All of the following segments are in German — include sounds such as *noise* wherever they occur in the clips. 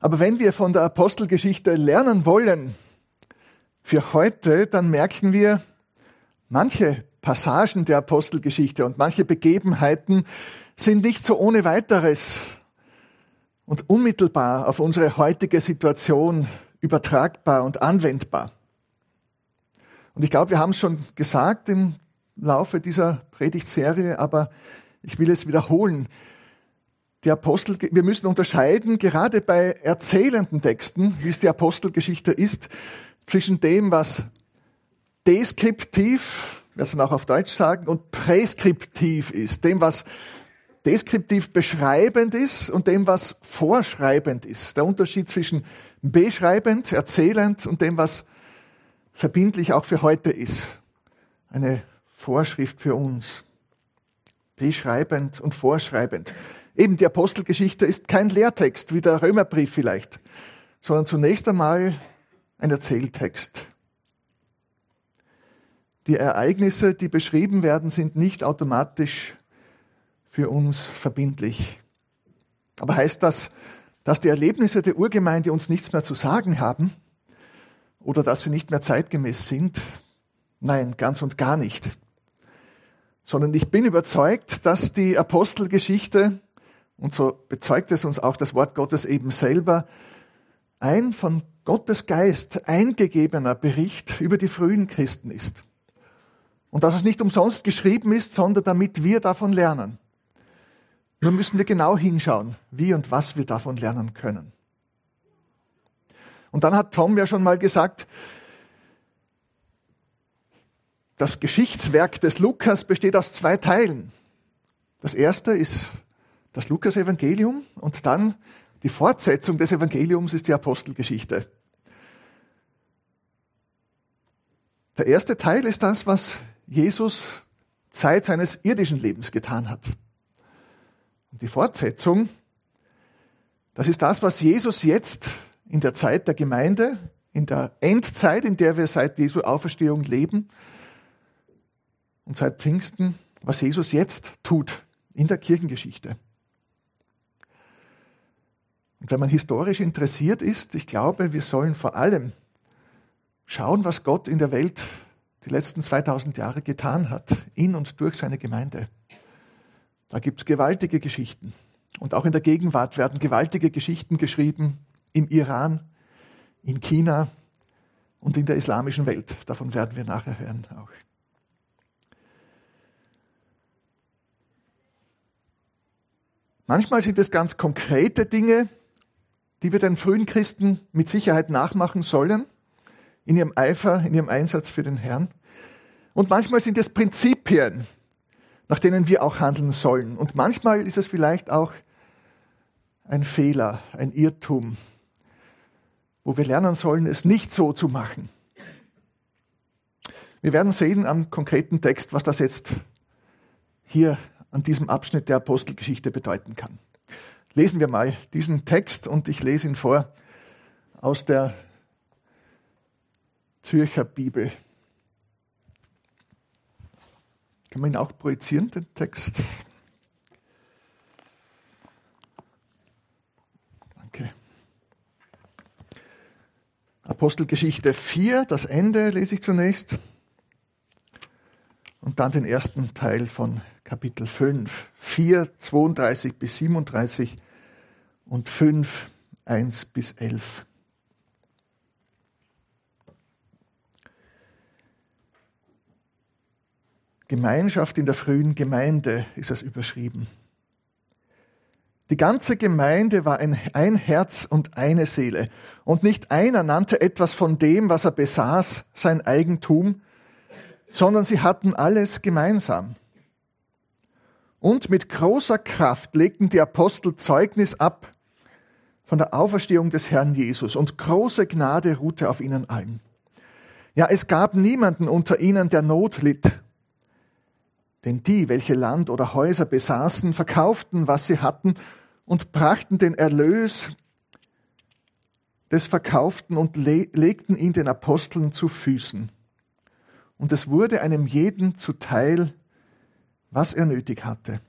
Aber wenn wir von der Apostelgeschichte lernen wollen für heute, dann merken wir, manche Passagen der Apostelgeschichte und manche Begebenheiten sind nicht so ohne weiteres und unmittelbar auf unsere heutige Situation übertragbar und anwendbar. Und ich glaube, wir haben es schon gesagt im Laufe dieser Predigtserie, aber ich will es wiederholen. Die Apostel, wir müssen unterscheiden, gerade bei erzählenden Texten, wie es die Apostelgeschichte ist, zwischen dem, was deskriptiv, wir es auch auf Deutsch sagen, und präskriptiv ist, dem, was deskriptiv beschreibend ist und dem, was vorschreibend ist. Der Unterschied zwischen beschreibend, erzählend und dem, was verbindlich auch für heute ist. Eine Vorschrift für uns. Beschreibend und vorschreibend. Eben die Apostelgeschichte ist kein Lehrtext wie der Römerbrief vielleicht, sondern zunächst einmal ein Erzähltext. Die Ereignisse, die beschrieben werden, sind nicht automatisch für uns verbindlich. Aber heißt das, dass die Erlebnisse der Urgemeinde uns nichts mehr zu sagen haben oder dass sie nicht mehr zeitgemäß sind? Nein, ganz und gar nicht. Sondern ich bin überzeugt, dass die Apostelgeschichte, und so bezeugt es uns auch das Wort Gottes eben selber, ein von Gottes Geist eingegebener Bericht über die frühen Christen ist. Und dass es nicht umsonst geschrieben ist, sondern damit wir davon lernen. Nur müssen wir genau hinschauen, wie und was wir davon lernen können. Und dann hat Tom ja schon mal gesagt, das Geschichtswerk des Lukas besteht aus zwei Teilen. Das erste ist das Lukas-Evangelium und dann die Fortsetzung des Evangeliums ist die Apostelgeschichte. Der erste Teil ist das, was Jesus Zeit seines irdischen Lebens getan hat. Und die Fortsetzung, das ist das, was Jesus jetzt in der Zeit der Gemeinde, in der Endzeit, in der wir seit Jesu Auferstehung leben und seit Pfingsten, was Jesus jetzt tut in der Kirchengeschichte. Wenn man historisch interessiert ist, ich glaube, wir sollen vor allem schauen, was Gott in der Welt die letzten 2000 Jahre getan hat, in und durch seine Gemeinde. Da gibt es gewaltige Geschichten. Und auch in der Gegenwart werden gewaltige Geschichten geschrieben im Iran, in China und in der islamischen Welt. Davon werden wir nachher hören auch. Manchmal sind es ganz konkrete Dinge, die wir den frühen Christen mit Sicherheit nachmachen sollen, in ihrem Eifer, in ihrem Einsatz für den Herrn. Und manchmal sind es Prinzipien, nach denen wir auch handeln sollen. Und manchmal ist es vielleicht auch ein Fehler, ein Irrtum, wo wir lernen sollen, es nicht so zu machen. Wir werden sehen am konkreten Text, was das jetzt hier an diesem Abschnitt der Apostelgeschichte bedeuten kann. Lesen wir mal diesen Text und ich lese ihn vor aus der Zürcher Bibel. Kann man ihn auch projizieren, den Text? Danke. Apostelgeschichte 4, das Ende lese ich zunächst. Und dann den ersten Teil von Kapitel 5. 4, 32 bis 37 und 5, 1 bis 11. Gemeinschaft in der frühen Gemeinde ist es überschrieben. Die ganze Gemeinde war ein, ein Herz und eine Seele. Und nicht einer nannte etwas von dem, was er besaß, sein Eigentum, sondern sie hatten alles gemeinsam. Und mit großer Kraft legten die Apostel Zeugnis ab von der Auferstehung des Herrn Jesus und große Gnade ruhte auf ihnen allen. Ja, es gab niemanden unter ihnen, der Not litt denn die, welche Land oder Häuser besaßen, verkauften, was sie hatten, und brachten den Erlös des Verkauften und le legten ihn den Aposteln zu Füßen. Und es wurde einem jeden zuteil, was er nötig hatte.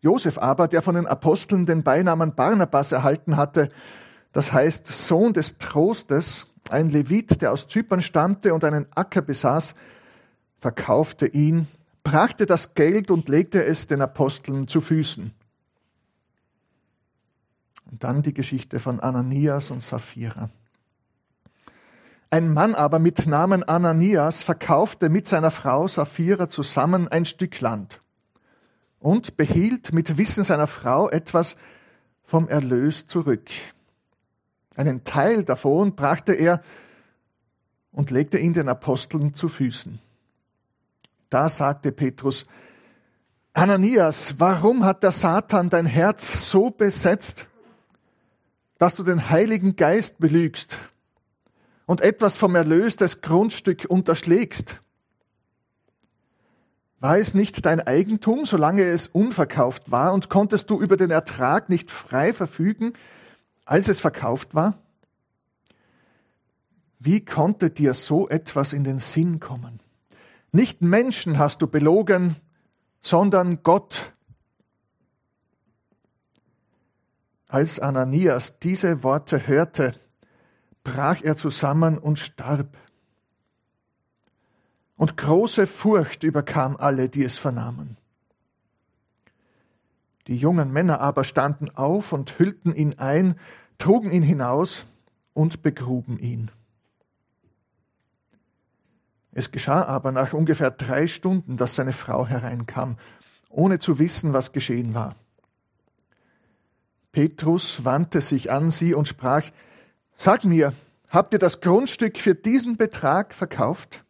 Josef aber, der von den Aposteln den Beinamen Barnabas erhalten hatte, das heißt Sohn des Trostes, ein Levit, der aus Zypern stammte und einen Acker besaß, verkaufte ihn, brachte das Geld und legte es den Aposteln zu Füßen. Und dann die Geschichte von Ananias und Sapphira. Ein Mann aber mit Namen Ananias verkaufte mit seiner Frau Sapphira zusammen ein Stück Land und behielt mit Wissen seiner Frau etwas vom Erlös zurück. Einen Teil davon brachte er und legte ihn den Aposteln zu Füßen. Da sagte Petrus, Ananias, warum hat der Satan dein Herz so besetzt, dass du den Heiligen Geist belügst und etwas vom Erlös des Grundstück unterschlägst? War es nicht dein Eigentum, solange es unverkauft war, und konntest du über den Ertrag nicht frei verfügen, als es verkauft war? Wie konnte dir so etwas in den Sinn kommen? Nicht Menschen hast du belogen, sondern Gott. Als Ananias diese Worte hörte, brach er zusammen und starb. Und große Furcht überkam alle, die es vernahmen. Die jungen Männer aber standen auf und hüllten ihn ein, trugen ihn hinaus und begruben ihn. Es geschah aber nach ungefähr drei Stunden, dass seine Frau hereinkam, ohne zu wissen, was geschehen war. Petrus wandte sich an sie und sprach, Sag mir, habt ihr das Grundstück für diesen Betrag verkauft?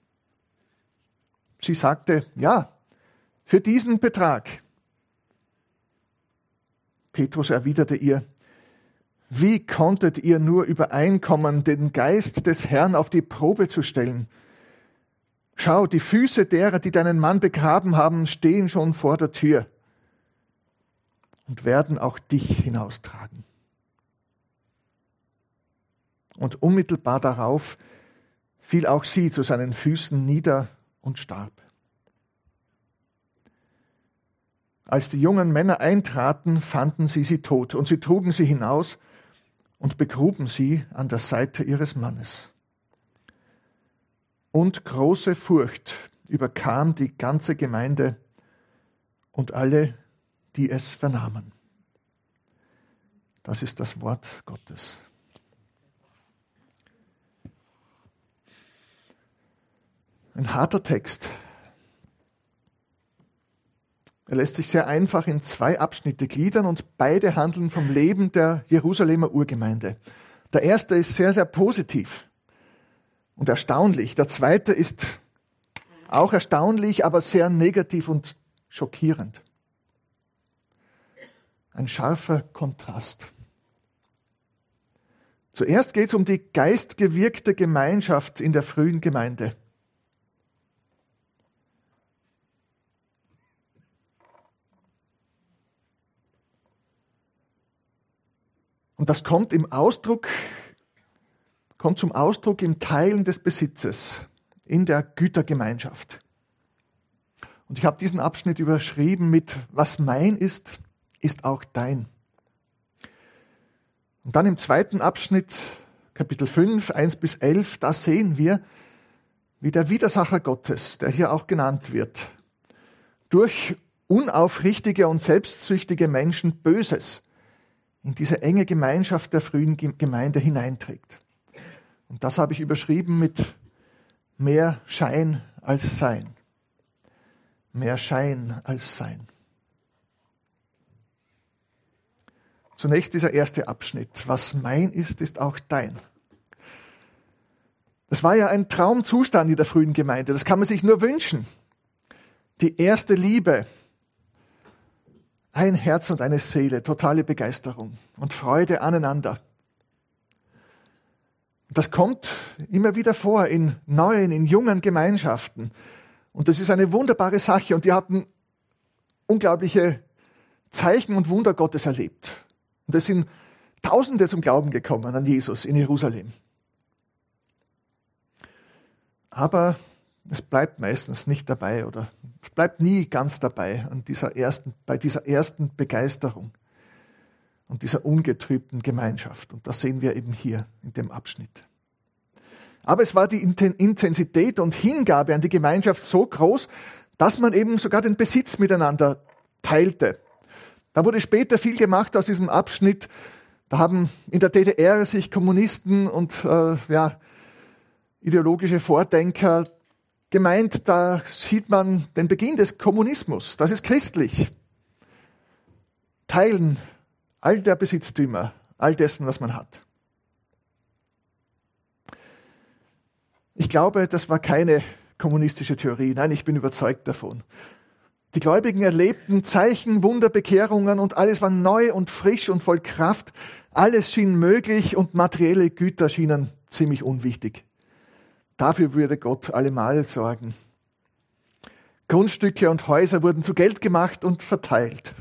Sie sagte, ja, für diesen Betrag. Petrus erwiderte ihr, wie konntet ihr nur übereinkommen, den Geist des Herrn auf die Probe zu stellen? Schau, die Füße derer, die deinen Mann begraben haben, stehen schon vor der Tür und werden auch dich hinaustragen. Und unmittelbar darauf fiel auch sie zu seinen Füßen nieder und starb. Als die jungen Männer eintraten, fanden sie sie tot, und sie trugen sie hinaus und begruben sie an der Seite ihres Mannes und große Furcht überkam die ganze Gemeinde und alle, die es vernahmen. Das ist das Wort Gottes. Ein harter Text. Er lässt sich sehr einfach in zwei Abschnitte gliedern und beide handeln vom Leben der Jerusalemer Urgemeinde. Der erste ist sehr, sehr positiv und erstaunlich. Der zweite ist auch erstaunlich, aber sehr negativ und schockierend. Ein scharfer Kontrast. Zuerst geht es um die geistgewirkte Gemeinschaft in der frühen Gemeinde. Und das kommt im Ausdruck kommt zum Ausdruck im Teilen des Besitzes, in der Gütergemeinschaft. Und ich habe diesen Abschnitt überschrieben mit, was mein ist, ist auch dein. Und dann im zweiten Abschnitt, Kapitel 5, 1 bis 11, da sehen wir, wie der Widersacher Gottes, der hier auch genannt wird, durch unaufrichtige und selbstsüchtige Menschen Böses in diese enge Gemeinschaft der frühen Gemeinde hineinträgt. Und das habe ich überschrieben mit mehr Schein als Sein. Mehr Schein als Sein. Zunächst dieser erste Abschnitt. Was mein ist, ist auch dein. Das war ja ein Traumzustand in der frühen Gemeinde. Das kann man sich nur wünschen. Die erste Liebe. Ein Herz und eine Seele, totale Begeisterung und Freude aneinander. Das kommt immer wieder vor in neuen, in jungen Gemeinschaften. Und das ist eine wunderbare Sache. Und die hatten unglaubliche Zeichen und Wunder Gottes erlebt. Und es sind Tausende zum Glauben gekommen an Jesus in Jerusalem. Aber es bleibt meistens nicht dabei oder es bleibt nie ganz dabei an dieser ersten, bei dieser ersten Begeisterung. und dieser ungetrübten Gemeinschaft. Und das sehen wir eben hier in dem Abschnitt. Aber es war die Intensität und Hingabe an die Gemeinschaft so groß, dass man eben sogar den Besitz miteinander teilte. Da wurde später viel gemacht aus diesem Abschnitt. Da haben in der DDR sich Kommunisten und äh, ja, ideologische Vordenker gemeint, da sieht man den Beginn des Kommunismus. Das ist christlich. Teilen all der Besitztümer, all dessen, was man hat. Ich glaube, das war keine kommunistische Theorie. Nein, ich bin überzeugt davon. Die Gläubigen erlebten Zeichen, Wunder, Bekehrungen und alles war neu und frisch und voll Kraft. Alles schien möglich und materielle Güter schienen ziemlich unwichtig. Dafür würde Gott allemal sorgen. Grundstücke und Häuser wurden zu Geld gemacht und verteilt.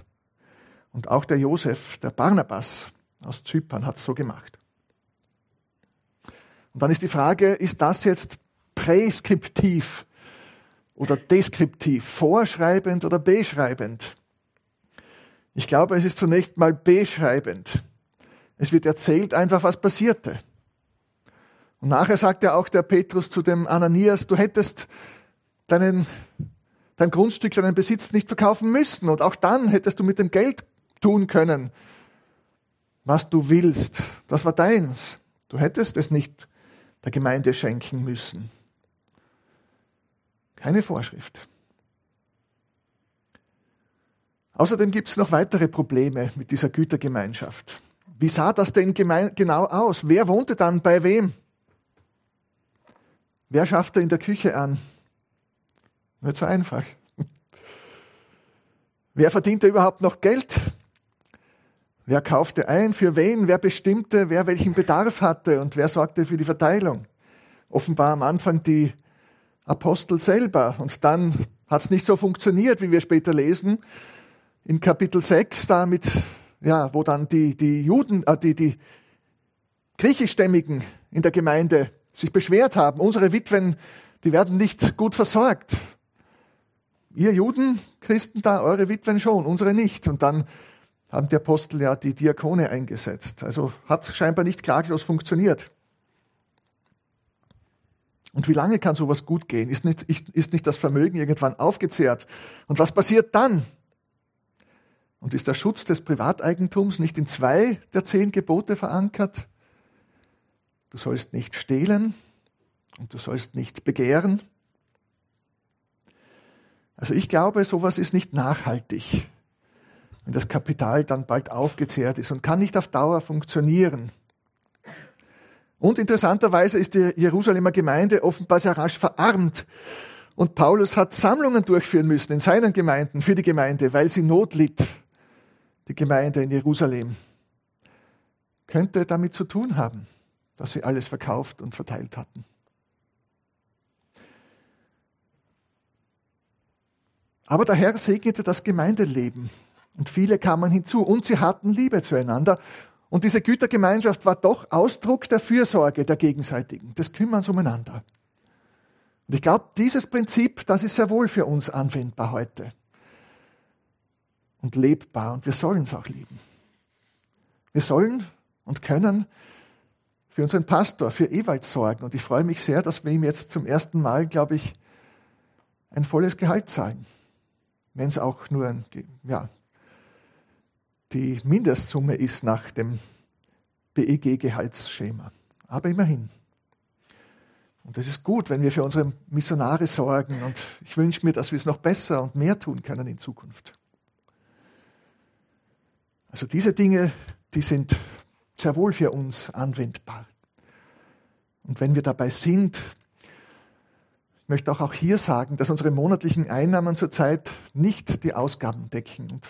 Und auch der Josef, der Barnabas aus Zypern, hat es so gemacht. Und dann ist die Frage, ist das jetzt präskriptiv oder deskriptiv, vorschreibend oder beschreibend? Ich glaube, es ist zunächst mal beschreibend. Es wird erzählt einfach, was passierte. Und nachher sagt ja auch der Petrus zu dem Ananias, du hättest deinen, dein Grundstück, deinen Besitz nicht verkaufen müssen. Und auch dann hättest du mit dem Geld tun können, was du willst. Das war deins. Du hättest es nicht der Gemeinde schenken müssen. Keine Vorschrift. Außerdem gibt es noch weitere Probleme mit dieser Gütergemeinschaft. Wie sah das denn genau aus? Wer wohnte dann bei wem? Wer schaffte in der Küche an? Nicht so einfach. *laughs* Wer verdiente überhaupt noch Geld? Wer kaufte ein? Für wen? Wer bestimmte, wer welchen Bedarf hatte und wer sorgte für die Verteilung? Offenbar am Anfang die Apostel selber. Und dann hat es nicht so funktioniert, wie wir später lesen. In Kapitel 6, damit, ja, wo dann die, die Juden, äh, die, die Griechischstämmigen in der Gemeinde sich beschwert haben, unsere Witwen, die werden nicht gut versorgt. Ihr Juden, Christen da, eure Witwen schon, unsere nicht. Und dann haben die Apostel ja die Diakone eingesetzt. Also hat es scheinbar nicht klaglos funktioniert. Und wie lange kann sowas gut gehen? Ist nicht, ist nicht das Vermögen irgendwann aufgezehrt? Und was passiert dann? Und ist der Schutz des Privateigentums nicht in zwei der zehn Gebote verankert? Du sollst nicht stehlen und du sollst nicht begehren. Also ich glaube, sowas ist nicht nachhaltig, wenn das Kapital dann bald aufgezehrt ist und kann nicht auf Dauer funktionieren. Und interessanterweise ist die Jerusalemer Gemeinde offenbar sehr rasch verarmt. Und Paulus hat Sammlungen durchführen müssen in seinen Gemeinden für die Gemeinde, weil sie Not litt, die Gemeinde in Jerusalem. Könnte damit zu tun haben dass sie alles verkauft und verteilt hatten. Aber der Herr segnete das Gemeindeleben und viele kamen hinzu und sie hatten Liebe zueinander. Und diese Gütergemeinschaft war doch Ausdruck der Fürsorge der Gegenseitigen, des Kümmerns umeinander. Und ich glaube, dieses Prinzip, das ist sehr wohl für uns anwendbar heute und lebbar und wir sollen es auch lieben. Wir sollen und können für unseren Pastor, für Ewald sorgen. Und ich freue mich sehr, dass wir ihm jetzt zum ersten Mal, glaube ich, ein volles Gehalt zahlen. Wenn es auch nur ein, ja, die Mindestsumme ist nach dem BEG-Gehaltsschema. Aber immerhin. Und es ist gut, wenn wir für unsere Missionare sorgen. Und ich wünsche mir, dass wir es noch besser und mehr tun können in Zukunft. Also diese Dinge, die sind sehr wohl für uns anwendbar. Und wenn wir dabei sind, ich möchte auch, hier sagen, dass unsere monatlichen Einnahmen zurzeit nicht die Ausgaben decken. Und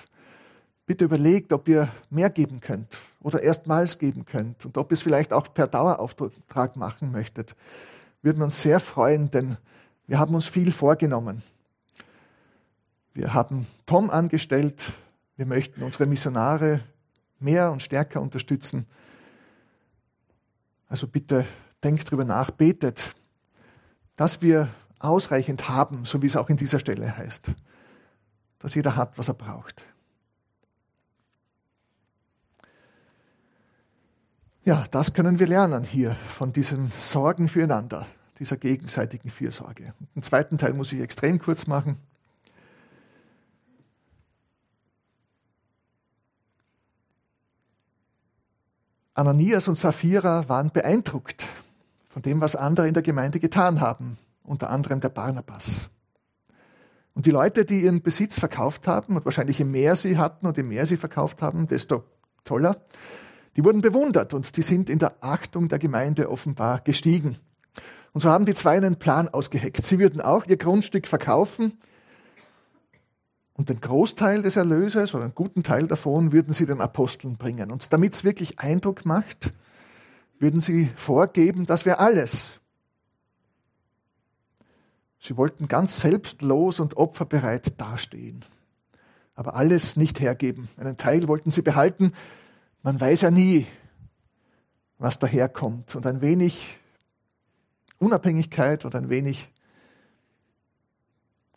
bitte überlegt, ob ihr mehr geben könnt oder erstmals geben könnt und ob ihr es vielleicht auch per Dauerauftrag machen möchtet. Würden wir uns sehr freuen, denn wir haben uns viel vorgenommen. Wir haben Tom angestellt. Wir möchten unsere Missionare mehr und stärker unterstützen. Also bitte denkt drüber nach, betet, dass wir ausreichend haben, so wie es auch in dieser Stelle heißt. Dass jeder hat, was er braucht. Ja, das können wir lernen hier von diesem Sorgen füreinander, dieser gegenseitigen Fürsorge. Den zweiten Teil muss ich extrem kurz machen. Ananias und Sapphira waren beeindruckt von dem, was andere in der Gemeinde getan haben, unter anderem der Barnabas. Und die Leute, die ihren Besitz verkauft haben, und wahrscheinlich je mehr sie hatten und je mehr sie verkauft haben, desto toller, die wurden bewundert und die sind in der Achtung der Gemeinde offenbar gestiegen. Und so haben die zwei einen Plan ausgeheckt. Sie würden auch ihr Grundstück verkaufen und den Großteil des Erlöses oder einen guten Teil davon würden sie den Aposteln bringen. Und damit es wirklich Eindruck macht, würden sie vorgeben, das wäre alles. Sie wollten ganz selbstlos und opferbereit dastehen, aber alles nicht hergeben. Einen Teil wollten sie behalten. Man weiß ja nie, was daherkommt. Und ein wenig Unabhängigkeit und ein wenig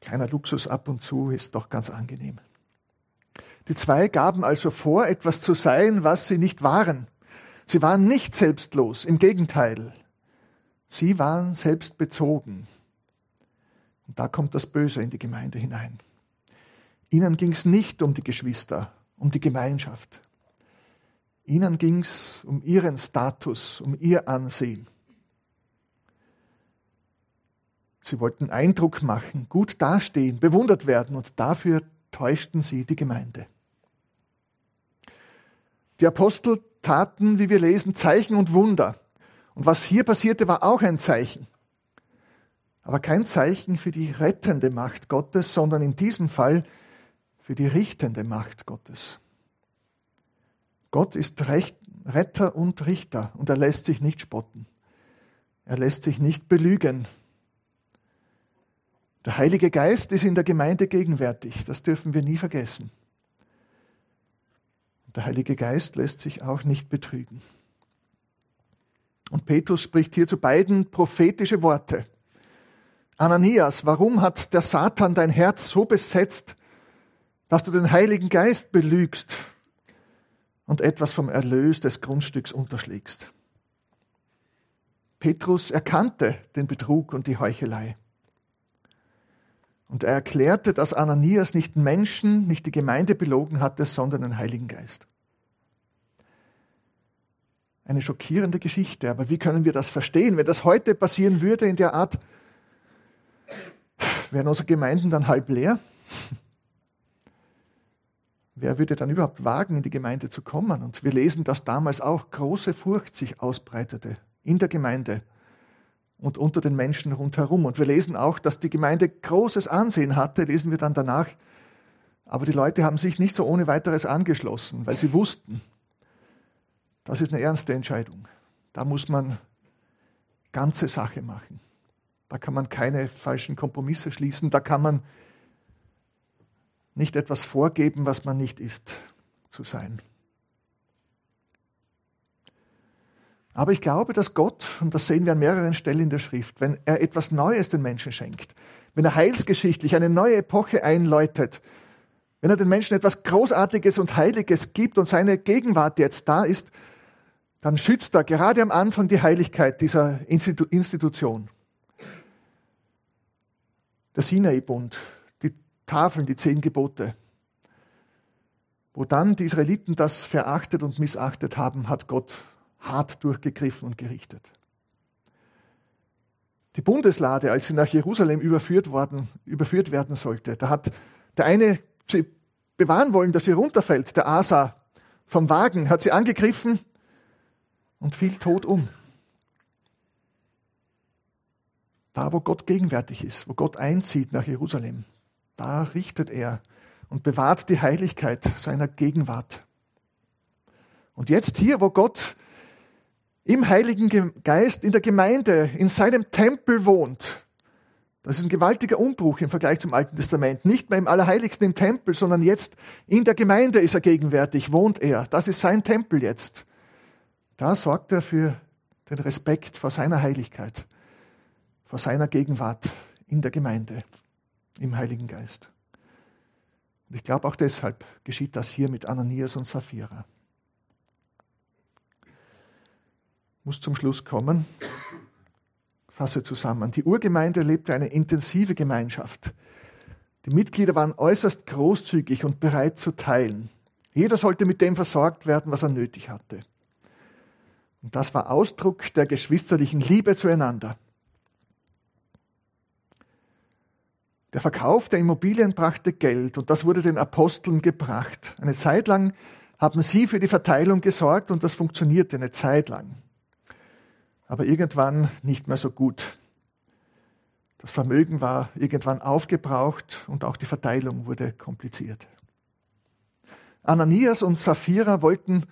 Kleiner Luxus ab und zu ist doch ganz angenehm. Die zwei gaben also vor, etwas zu sein, was sie nicht waren. Sie waren nicht selbstlos, im Gegenteil. Sie waren selbstbezogen. Und da kommt das Böse in die Gemeinde hinein. Ihnen ging es nicht um die Geschwister, um die Gemeinschaft. Ihnen ging es um ihren Status, um ihr Ansehen. Sie wollten Eindruck machen, gut dastehen, bewundert werden und dafür täuschten sie die Gemeinde. Die Apostel taten, wie wir lesen, Zeichen und Wunder. Und was hier passierte, war auch ein Zeichen. Aber kein Zeichen für die rettende Macht Gottes, sondern in diesem Fall für die richtende Macht Gottes. Gott ist Recht, Retter und Richter und er lässt sich nicht spotten. Er lässt sich nicht belügen. Der Heilige Geist ist in der Gemeinde gegenwärtig, das dürfen wir nie vergessen. Der Heilige Geist lässt sich auch nicht betrügen. Und Petrus spricht hier zu beiden prophetische Worte. Ananias, warum hat der Satan dein Herz so besetzt, dass du den Heiligen Geist belügst und etwas vom Erlös des Grundstücks unterschlägst? Petrus erkannte den Betrug und die Heuchelei. Und er erklärte, dass Ananias nicht Menschen, nicht die Gemeinde belogen hatte, sondern den Heiligen Geist. Eine schockierende Geschichte, aber wie können wir das verstehen? Wenn das heute passieren würde in der Art, wären unsere Gemeinden dann halb leer? Wer würde dann überhaupt wagen, in die Gemeinde zu kommen? Und wir lesen, dass damals auch große Furcht sich ausbreitete in der Gemeinde und unter den Menschen rundherum. Und wir lesen auch, dass die Gemeinde großes Ansehen hatte, lesen wir dann danach. Aber die Leute haben sich nicht so ohne weiteres angeschlossen, weil sie wussten, das ist eine ernste Entscheidung. Da muss man ganze Sache machen. Da kann man keine falschen Kompromisse schließen. Da kann man nicht etwas vorgeben, was man nicht ist, zu sein. Aber ich glaube, dass Gott, und das sehen wir an mehreren Stellen in der Schrift, wenn er etwas Neues den Menschen schenkt, wenn er heilsgeschichtlich eine neue Epoche einläutet, wenn er den Menschen etwas Großartiges und Heiliges gibt und seine Gegenwart jetzt da ist, dann schützt er gerade am Anfang die Heiligkeit dieser Institu Institution. Der Sinai-Bund, die Tafeln, die zehn Gebote. Wo dann die Israeliten das verachtet und missachtet haben, hat Gott hart durchgegriffen und gerichtet. Die Bundeslade, als sie nach Jerusalem überführt, worden, überführt werden sollte, da hat der eine sie bewahren wollen, dass sie runterfällt, der Asa vom Wagen, hat sie angegriffen und fiel tot um. Da, wo Gott gegenwärtig ist, wo Gott einzieht nach Jerusalem, da richtet er und bewahrt die Heiligkeit seiner Gegenwart. Und jetzt hier, wo Gott im Heiligen Geist in der Gemeinde, in seinem Tempel wohnt. Das ist ein gewaltiger Umbruch im Vergleich zum Alten Testament. Nicht mehr im Allerheiligsten im Tempel, sondern jetzt in der Gemeinde ist er gegenwärtig, wohnt er. Das ist sein Tempel jetzt. Da sorgt er für den Respekt vor seiner Heiligkeit, vor seiner Gegenwart in der Gemeinde, im Heiligen Geist. Und ich glaube, auch deshalb geschieht das hier mit Ananias und Sapphira. Muss zum Schluss kommen. Fasse zusammen. Die Urgemeinde lebte eine intensive Gemeinschaft. Die Mitglieder waren äußerst großzügig und bereit zu teilen. Jeder sollte mit dem versorgt werden, was er nötig hatte. Und das war Ausdruck der geschwisterlichen Liebe zueinander. Der Verkauf der Immobilien brachte Geld und das wurde den Aposteln gebracht. Eine Zeit lang haben sie für die Verteilung gesorgt und das funktionierte eine Zeit lang. Aber irgendwann nicht mehr so gut. Das Vermögen war irgendwann aufgebraucht und auch die Verteilung wurde kompliziert. Ananias und Sapphira wollten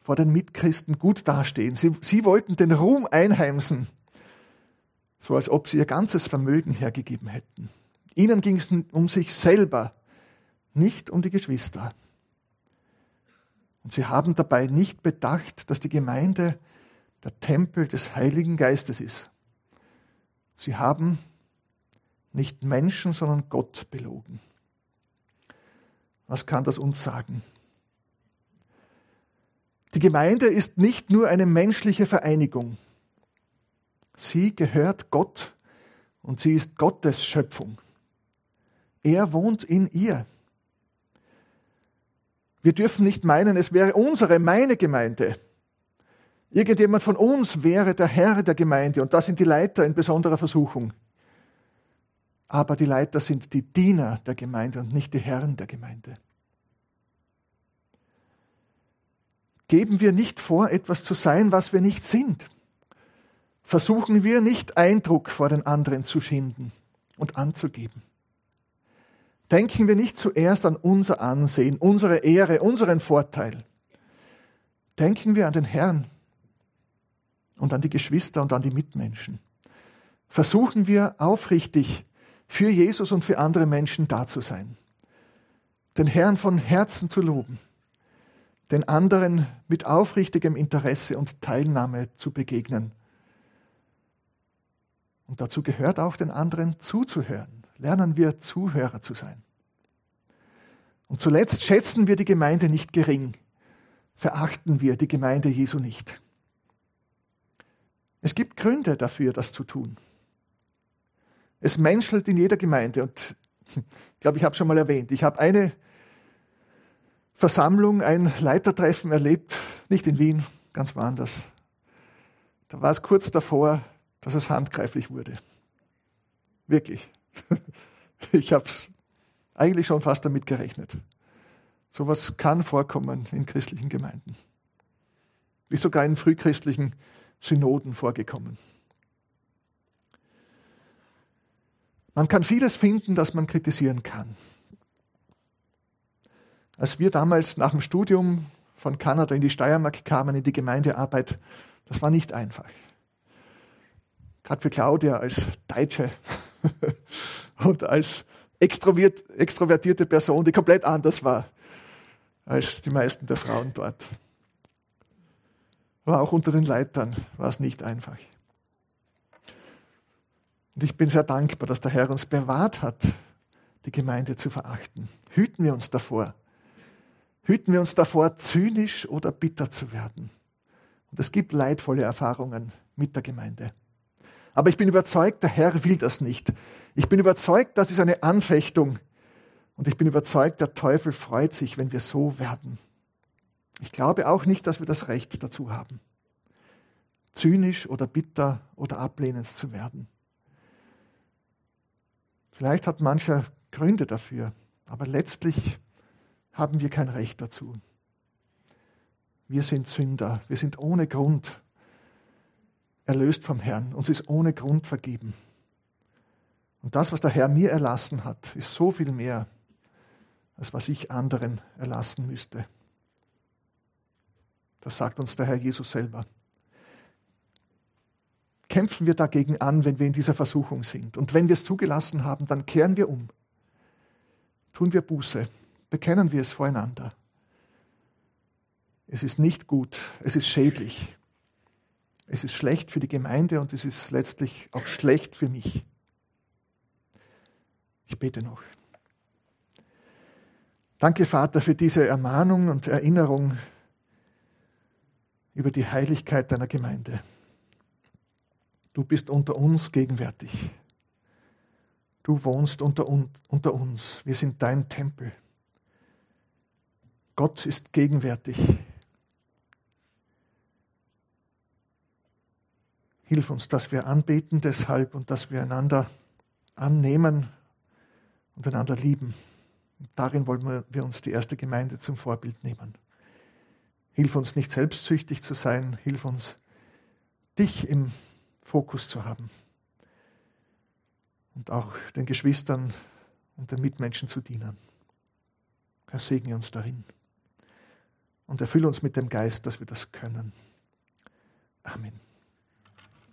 vor den Mitchristen gut dastehen. Sie, sie wollten den Ruhm einheimsen, so als ob sie ihr ganzes Vermögen hergegeben hätten. Ihnen ging es um sich selber, nicht um die Geschwister. Und sie haben dabei nicht bedacht, dass die Gemeinde der Tempel des Heiligen Geistes ist. Sie haben nicht Menschen, sondern Gott belogen. Was kann das uns sagen? Die Gemeinde ist nicht nur eine menschliche Vereinigung. Sie gehört Gott und sie ist Gottes Schöpfung. Er wohnt in ihr. Wir dürfen nicht meinen, es wäre unsere, meine Gemeinde. Irgendjemand von uns wäre der Herr der Gemeinde und das sind die Leiter in besonderer Versuchung. Aber die Leiter sind die Diener der Gemeinde und nicht die Herren der Gemeinde. Geben wir nicht vor, etwas zu sein, was wir nicht sind. Versuchen wir nicht Eindruck vor den anderen zu schinden und anzugeben. Denken wir nicht zuerst an unser Ansehen, unsere Ehre, unseren Vorteil. Denken wir an den Herrn und an die Geschwister und an die Mitmenschen. Versuchen wir aufrichtig für Jesus und für andere Menschen da zu sein. Den Herrn von Herzen zu loben. Den anderen mit aufrichtigem Interesse und Teilnahme zu begegnen. Und dazu gehört auch den anderen zuzuhören lernen wir Zuhörer zu sein. Und zuletzt schätzen wir die Gemeinde nicht gering, verachten wir die Gemeinde Jesu nicht. Es gibt Gründe dafür, das zu tun. Es menschelt in jeder Gemeinde und ich glaube, ich habe schon mal erwähnt, ich habe eine Versammlung, ein Leitertreffen erlebt, nicht in Wien, ganz woanders. Da war es kurz davor, dass es handgreiflich wurde. Wirklich. *laughs* Ich habe eigentlich schon fast damit gerechnet. Sowas kann vorkommen in christlichen Gemeinden. Ist sogar in frühchristlichen Synoden vorgekommen. Man kann vieles finden, das man kritisieren kann. Als wir damals nach dem Studium von Kanada in die Steiermark kamen, in die Gemeindearbeit, das war nicht einfach. Gerade für Claudia als Deutsche *laughs* und als extrovertierte Person, die komplett anders war als die meisten der Frauen dort. Aber auch unter den Leitern war es nicht einfach. Und ich bin sehr dankbar, dass der Herr uns bewahrt hat, die Gemeinde zu verachten. Hüten wir uns davor. Hüten wir uns davor, zynisch oder bitter zu werden. Und es gibt leidvolle Erfahrungen mit der Gemeinde. Aber ich bin überzeugt, der Herr will das nicht. Ich bin überzeugt, das ist eine Anfechtung. Und ich bin überzeugt, der Teufel freut sich, wenn wir so werden. Ich glaube auch nicht, dass wir das Recht dazu haben, zynisch oder bitter oder ablehnend zu werden. Vielleicht hat mancher Gründe dafür, aber letztlich haben wir kein Recht dazu. Wir sind Sünder, wir sind ohne Grund erlöst vom Herrn. Uns ist ohne Grund vergeben. Und das, was der Herr mir erlassen hat, ist so viel mehr, als was ich anderen erlassen müsste. Das sagt uns der Herr Jesus selber. Kämpfen wir dagegen an, wenn wir in dieser Versuchung sind. Und wenn wir es zugelassen haben, dann kehren wir um. Tun wir Buße. Bekennen wir es voreinander. Es ist nicht gut, es ist schädlich. Es ist schlecht für die Gemeinde und es ist letztlich auch schlecht für mich. Ich bete noch. Danke, Vater, für diese Ermahnung und Erinnerung, über die Heiligkeit deiner Gemeinde. Du bist unter uns gegenwärtig. Du wohnst unter, uns. Wir sind dein Tempel. Gott ist gegenwärtig. Hilf uns, dass wir anbeten deshalb und dass wir einander annehmen und einander lieben. Und darin wollen wir uns die erste Gemeinde zum Vorbild nehmen. Hilf uns nicht selbstsüchtig zu sein, hilf uns, dich im Fokus zu haben und auch den Geschwistern und den Mitmenschen zu dienen. Herr, segne uns darin und erfülle uns mit dem Geist, dass wir das können. Amen.